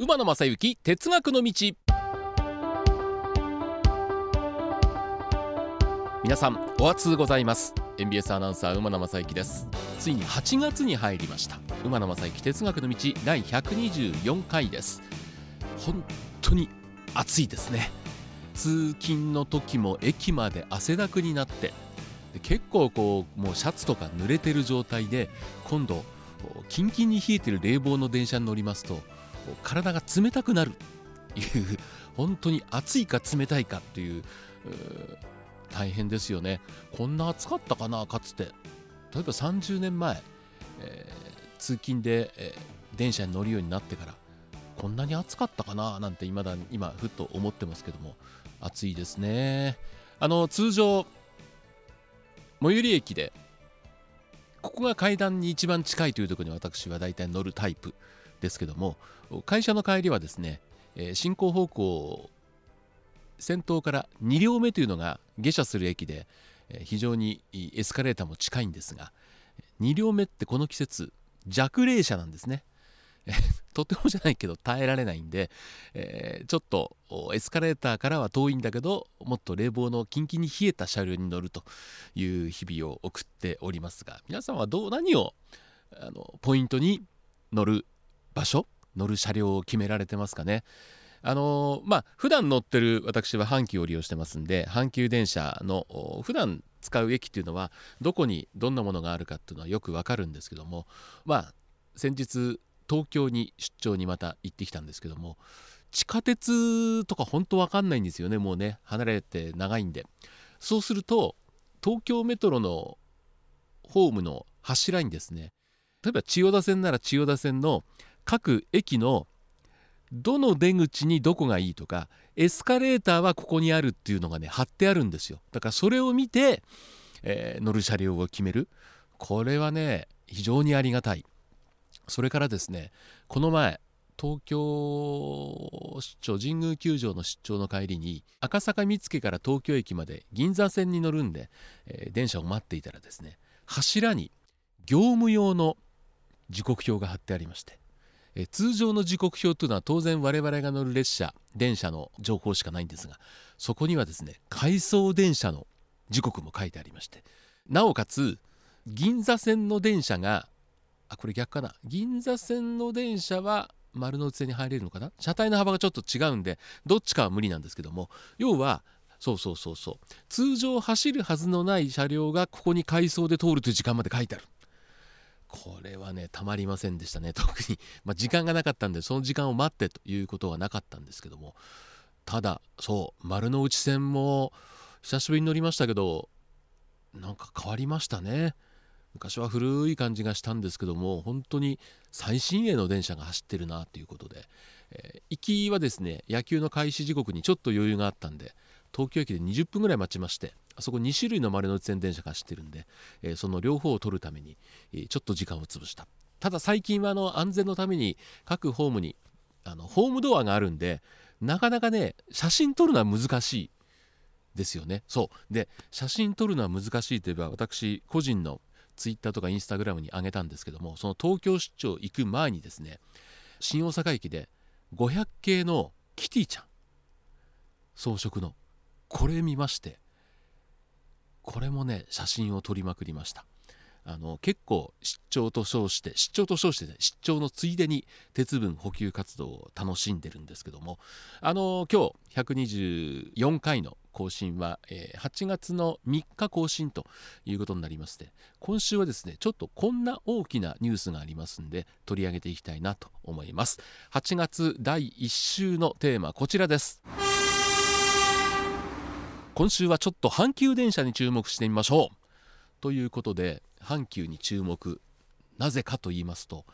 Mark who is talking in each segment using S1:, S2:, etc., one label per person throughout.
S1: 馬野正幸哲学の道。皆さんお暑うございます。NBS アナウンサー馬野正幸です。ついに8月に入りました。馬野正幸哲学の道第124回です。本当に暑いですね。通勤の時も駅まで汗だくになって結構こうもうシャツとか濡れてる状態で今度キンキンに冷えてる冷房の電車に乗りますと体が冷たくなる。という本当に暑いか冷たいかっていう大変ですよね。こんな暑かったかなかつて。例えば30年前、えー、通勤で、えー、電車に乗るようになってからこんなに暑かったかななんて未だ今ふっと思ってますけども暑いですね。あの通常最寄り駅でここが階段に一番近いというところに私は大体乗るタイプ。ですけども会社の帰りはですね、進行方向先頭から2両目というのが下車する駅で、え、非常にエスカレーターも近いんですが2両目ってこの季節弱冷車なんですね。とてもじゃないけど耐えられないんで、えー、ちょっとエスカレーターからは遠いんだけどもっと冷房のキンキンに冷えた車両に乗るという日々を送っておりますが皆さんはどう何をあのポイントに乗る場所？乗る車両を決められてますかね？あのまあ普段乗ってる私は阪急を利用してますんで阪急電車の普段使う駅っていうのはどこにどんなものがあるかっていうのはよくわかるんですけどもまあ先日東京に出張にまた行ってきたんですけども地下鉄とか本当わかんないんですよねもうね離れて長いんで。そうすると東京メトロのホームの柱にですね例えば千代田線なら千代田線の各駅のどの出口にどこがいいとかエスカレーターはここにあるっていうのがね貼ってあるんですよ。だからそれを見て、えー、乗る車両を決める。これはね非常にありがたい。それからですねこの前東京出張神宮球場の出張の帰りに赤坂見附から東京駅まで銀座線に乗るんで、えー、電車を待っていたらですね柱に業務用の時刻表が貼ってありまして、え、通常の時刻表というのは当然我々が乗る列車電車の情報しかないんですがそこにはですね回送電車の時刻も書いてありましてなおかつ銀座線の電車があこれ逆かな？銀座線の電車は丸の内線に入れるのかな？車体の幅がちょっと違うんでどっちかは無理なんですけども要はそうそうそうそう通常走るはずのない車両がここに回送で通るという時間まで書いてある。これはねたまりませんでしたね 特に、まあ、時間がなかったんでその時間を待ってということはなかったんですけども。ただそう丸の内線も久しぶりに乗りましたけどなんか変わりましたね。昔は古い感じがしたんですけども本当に最新鋭の電車が走ってるなということで、えー、行きはですね野球の開始時刻にちょっと余裕があったんで東京駅で20分ぐらい待ちましてあそこ2種類の丸の内線電車が走ってるんで、えー、その両方を取るために、えー、ちょっと時間を潰した。ただ最近はあの安全のために各ホームにあのホームドアがあるんでなかなかね写真撮るのは難しい。ですよね。そう。で写真撮るのは難しいといえば私個人のツイッターとかインスタグラムに上げたんですけどもその東京出張行く前にですね新大阪駅で500系のキティちゃん装飾のこれ見ましてこれもね写真を撮りまくりました。あの結構出張と称して出張と称してね出張のついでに鉄分補給活動を楽しんでるんですけどもあの今日124回の更新は、えー、8月の3日更新ということになりまして今週はですねちょっとこんな大きなニュースがありますんで取り上げていきたいなと思います。8月第1週のテーマこちらです。今週はちょっと阪急電車に注目してみましょう。ということで阪急に注目。なぜかと言いますと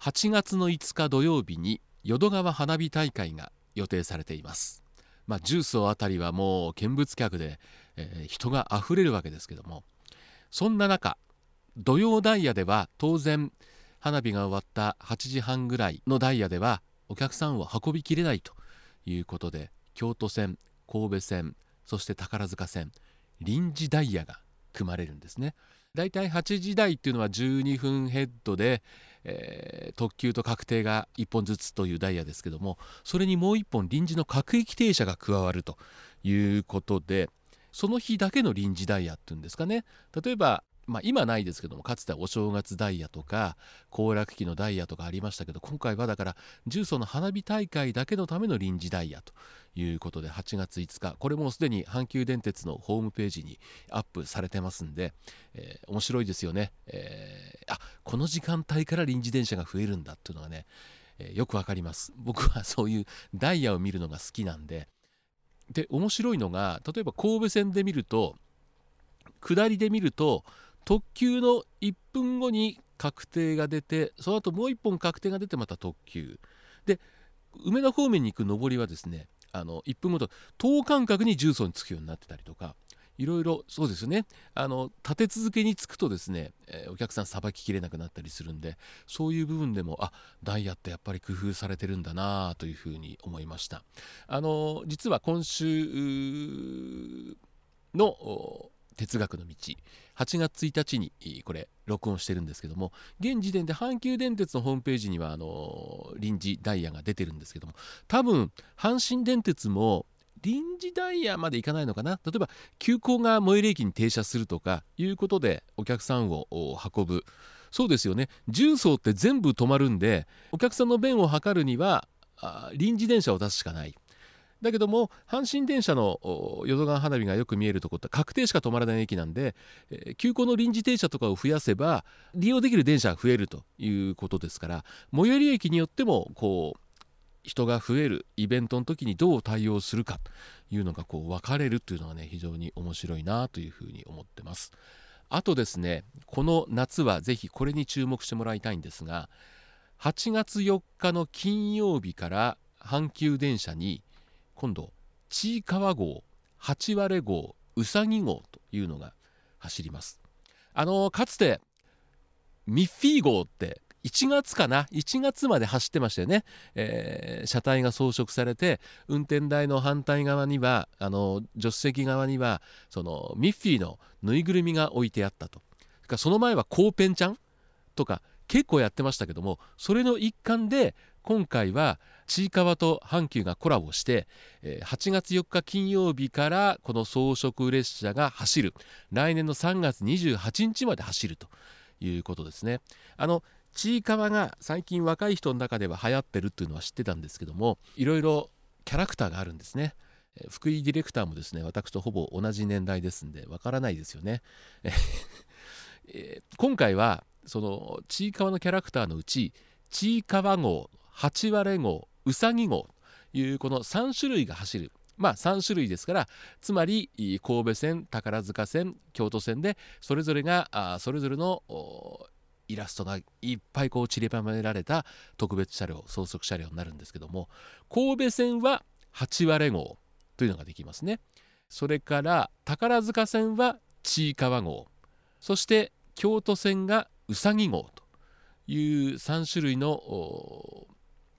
S1: 8月の5日土曜日に淀川花火大会が予定されています。まあ重曹あたりはもう見物客で、えー、人があふれるわけですけども。そんな中土曜ダイヤでは当然花火が終わった8時半ぐらいのダイヤではお客さんを運びきれないということで京都線神戸線そして宝塚線臨時ダイヤが組まれるんですね。だいたい8時台っていうのは12分ヘッドで、えー、特急と確定が1本ずつというダイヤですけどもそれにもう1本臨時の各駅停車が加わるということでその日だけの臨時ダイヤっていうんですかね。例えばまあ、今ないですけどもかつてはお正月ダイヤとか行楽期のダイヤとかありましたけど今回はだから重曹の花火大会だけのための臨時ダイヤということで8月5日これもすでに阪急電鉄のホームページにアップされてますんで、えー、面白いですよね、えー、あこの時間帯から臨時電車が増えるんだっていうのがね、えー、よくわかります。僕はそういうダイヤを見るのが好きなんで。で面白いのが例えば神戸線で見ると下りで見ると特急の1分後に確定が出てその後もう1本確定が出てまた特急。で梅田方面に行く上りはですねあの1分ごと等間隔に重曹につくようになってたりとかいろいろそうですね。あの立て続けにつくとですね、えー、お客さんさばききれなくなったりするんでそういう部分でもあダイヤってやっぱり工夫されてるんだなというふうに思いました。あの実は今週の哲学の道。8月1日にこれ録音してるんですけども現時点で阪急電鉄のホームページにはあの臨時ダイヤが出てるんですけども多分阪神電鉄も臨時ダイヤまで行かないのかな？例えば急行が最寄り駅に停車するとかいうことでお客さんを運ぶ。そうですよね。重曹って全部止まるんでお客さんの便を図るには臨時電車を出すしかない。だけども阪神電車の淀川花火がよく見えるとこって確定しか止まらない駅なんで、えー、急行の臨時停車とかを増やせば利用できる電車が増えるということですから最寄り駅によってもこう人が増えるイベントの時にどう対応するかというのがこう分かれるというのがね非常に面白いなというふうに思ってます。あとですねこの夏はぜひこれに注目してもらいたいんですが8月4日の金曜日から阪急電車に今度ちいかわ号八割号うさぎ号というのが走ります。あのかつてミッフィー号って1月かな1月まで走ってましたよね、えー、車体が装飾されて運転台の反対側にはあの助手席側にはそのミッフィーのぬいぐるみが置いてあったと。その前はコーペンちゃんとか結構やってましたけどもそれの一環で今回はちいかわと阪急がコラボして8月4日金曜日からこの装飾列車が走る来年の3月28日まで走るということですね。あのちいかわが最近若い人の中では流行ってるっていうのは知ってたんですけどもいろいろキャラクターがあるんですね。福井ディレクターもですね私とほぼ同じ年代ですんでわからないですよね。今回はそのちいかわのキャラクターのうちちいかわ号八割号うさぎ号というこの3種類が走る。まあ3種類ですからつまり神戸線宝塚線京都線でそれぞれがそれぞれのイラストがいっぱいこう散りばめられた特別車両装飾車両になるんですけども神戸線は8割号というのができますね。それから宝塚線はちいかわ号。そして京都線がうさぎ号という3種類の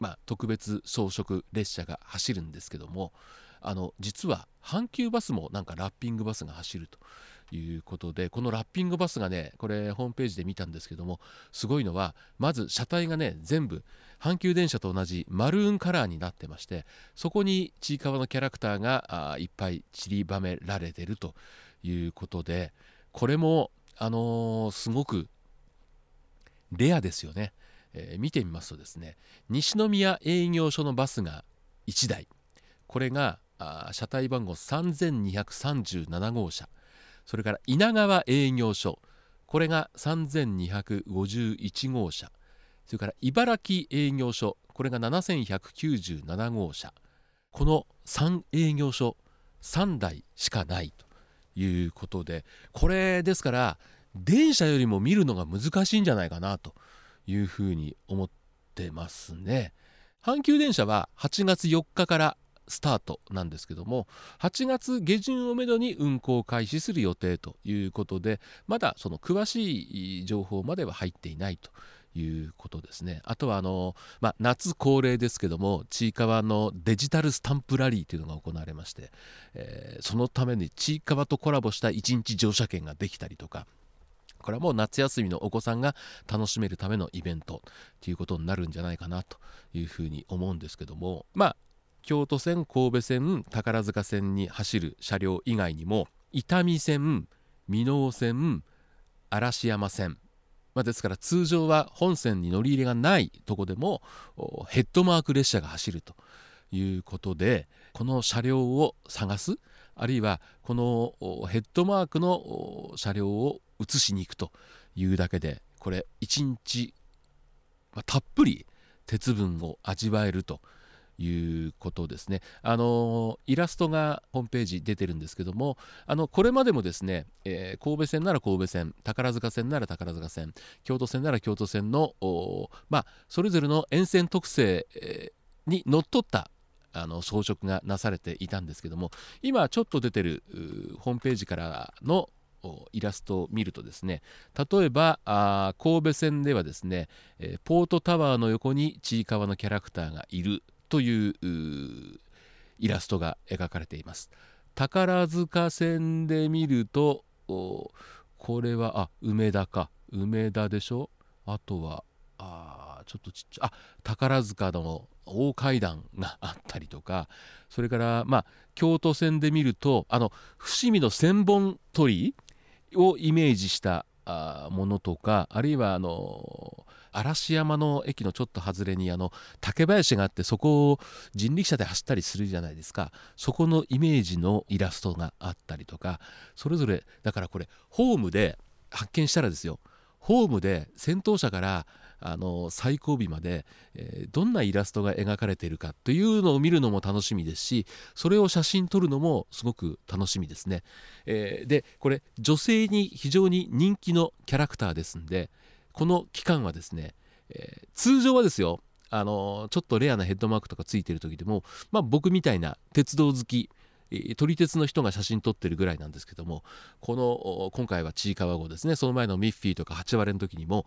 S1: まあ、特別装飾列車が走るんですけどもあの実は阪急バスもなんかラッピングバスが走るということでこのラッピングバスがねこれホームページで見たんですけどもすごいのはまず車体がね全部阪急電車と同じマルーンカラーになってましてそこにちいかわのキャラクターがいっぱい散りばめられてるということでこれもあのー、すごくレアですよね。えー、見てみますとですね西宮営業所のバスが1台これが車体番号3237号車それから稲川営業所これが3251号車それから茨城営業所これが7197号車この3営業所3台しかないということでこれですから電車よりも見るのが難しいんじゃないかなというふうに思ってますね。阪急電車は8月4日からスタートなんですけども8月下旬をめどに運行開始する予定ということでまだその詳しい情報までは入っていないということですねあとはあの、まあ、夏恒例ですけどもちいかわのデジタルスタンプラリーというのが行われまして、えー、そのためにちいかわとコラボした1日乗車券ができたりとかこれはもう夏休みのお子さんが楽しめるためのイベントということになるんじゃないかなというふうに思うんですけどもまあ京都線神戸線宝塚線に走る車両以外にも伊丹線箕面線嵐山線。まあ、ですから通常は本線に乗り入れがないとこでもヘッドマーク列車が走るということでこの車両を探すあるいはこのヘッドマークの車両を移しに行くというだけでこれ1日、まあ、たっぷり鉄分を味わえるということですね。あのイラストがホームページ出てるんですけどもあのこれまでもですね、えー、神戸線なら神戸線宝塚線なら宝塚線京都線なら京都線のまあそれぞれの沿線特性、えー、にのっとったあの装飾がなされていたんですけども今ちょっと出てるホームページからのイラストを見るとですね例えばあ神戸線ではですね、えー、ポートタワーの横にちいかわのキャラクターがいるというイラストが描かれています。宝塚線で見るとこれはあ梅田か。梅田でしょ？あとはあちょっとちっちゃあ宝塚の大階段があったりとかそれからまあ京都線で見るとあの伏見の千本鳥をイメージしたあものとかあるいはあの嵐山の駅のちょっと外れにあの竹林があってそこを人力車で走ったりするじゃないですか。そこのイメージのイラストがあったりとかそれぞれだからこれホームで発見したらですよ。ホームで先頭車からあの最後尾まで、えー、どんなイラストが描かれているかというのを見るのも楽しみですしそれを写真撮るのもすごく楽しみですね。えー、でこれ女性に非常に人気のキャラクターですんでこの期間はですね、えー、通常はですよあのちょっとレアなヘッドマークとかついてる時でも、まあ、僕みたいな鉄道好き撮り鉄の人が写真撮ってるぐらいなんですけどもこの今回はちいかわ号ですねその前のミッフィーとか八割の時にも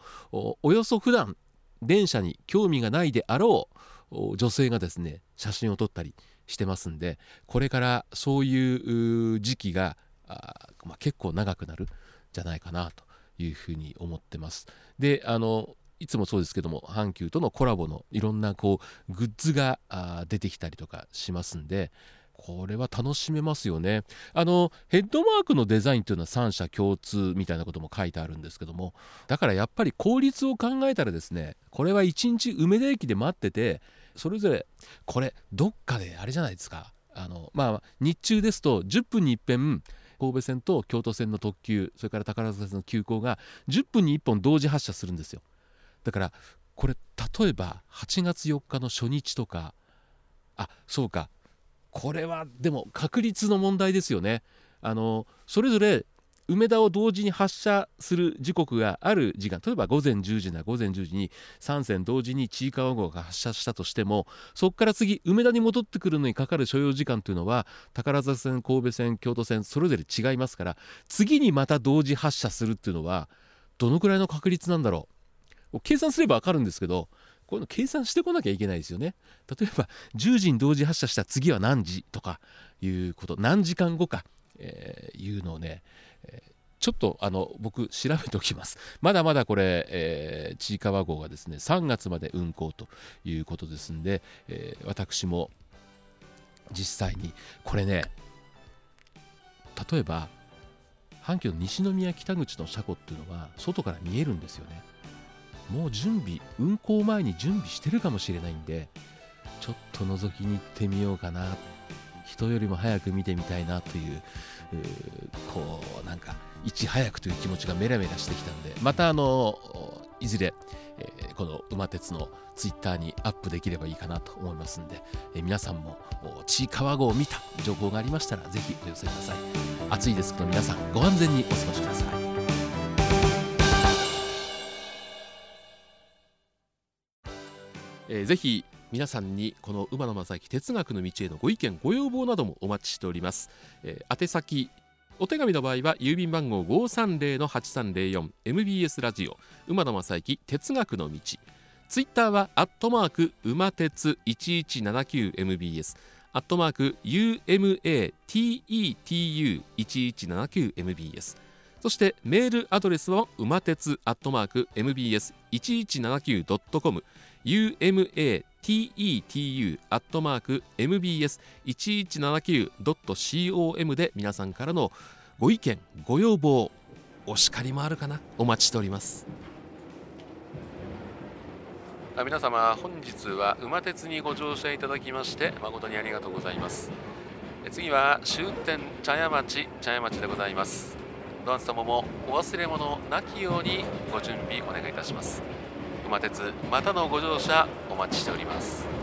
S1: およそ普段電車に興味がないであろう女性がですね写真を撮ったりしてますんでこれからそういう時期があ、まあ、結構長くなるじゃないかなというふうに思ってます。であのいつもそうですけども阪急とのコラボのいろんなこうグッズが出てきたりとかしますんでこれは楽しめますよね。あのヘッドマークのデザインというのは三者共通みたいなことも書いてあるんですけどもだからやっぱり効率を考えたらですねこれは1日梅田駅で待っててそれぞれこれどっかであれじゃないですか。あのまあ日中ですと10分に一遍神戸線と京都線の特急それから宝塚線の急行が10分に1本同時発車するんですよ。だからこれ例えば8月4日の初日とかあそうか。これはでも確率の問題ですよね。あのそれぞれ梅田を同時に発車する時刻がある時間例えば午前10時な午前10時に3線同時にちいかわ号が発車したとしてもそこから次梅田に戻ってくるのにかかる所要時間というのは宝塚線神戸線京都線それぞれ違いますから次にまた同時発車するっていうのはどのくらいの確率なんだろう計算すれば分かるんですけどこういうの計算してこなきゃいけないですよね。例えば10時に同時発射した次は何時とかいうこと何時間後か、えー、いうのをね、えー、ちょっとあの僕調べておきます。まだまだこれ、え、ちいかわ号がですね3月まで運行ということですんで、えー、私も実際にこれね例えば阪急の西宮北口の車庫っていうのは外から見えるんですよね。もう準備運行前に準備してるかもしれないんでちょっと覗きに行ってみようかな。人よりも早く見てみたいなというこうなんかいち早くという気持ちがメラメラしてきたんでまたあのいずれ、えー、この馬鉄のツイッターにアップできればいいかなと思いますんで、えー、皆さんもちいかわ号を見た情報がありましたらぜひお寄せください。暑いですけど皆さんご安全にお過ごしください。えー、ぜひ皆さんにこの馬野正幸哲学の道へのご意見ご要望などもお待ちしております、えー、宛先お手紙の場合は郵便番号 530-8304MBS ラジオ馬野正幸哲学の道。ツイッターはアットマーク馬鉄 1179MBS アットマーク UMATETU1179MBS そしてメールアドレスは馬鉄アットマーク MBS1179.com umatetu アットマーク MBS1179.com で皆さんからのご意見ご要望お叱りもあるかな？お待ちしております。皆様本日は馬鉄にご乗車いただきまして誠にありがとうございます。次は終点茶屋町茶屋町でございます。ドアンス様もお忘れ物なきようにご準備お願いいたします。馬鉄またのご乗車お待ちしております。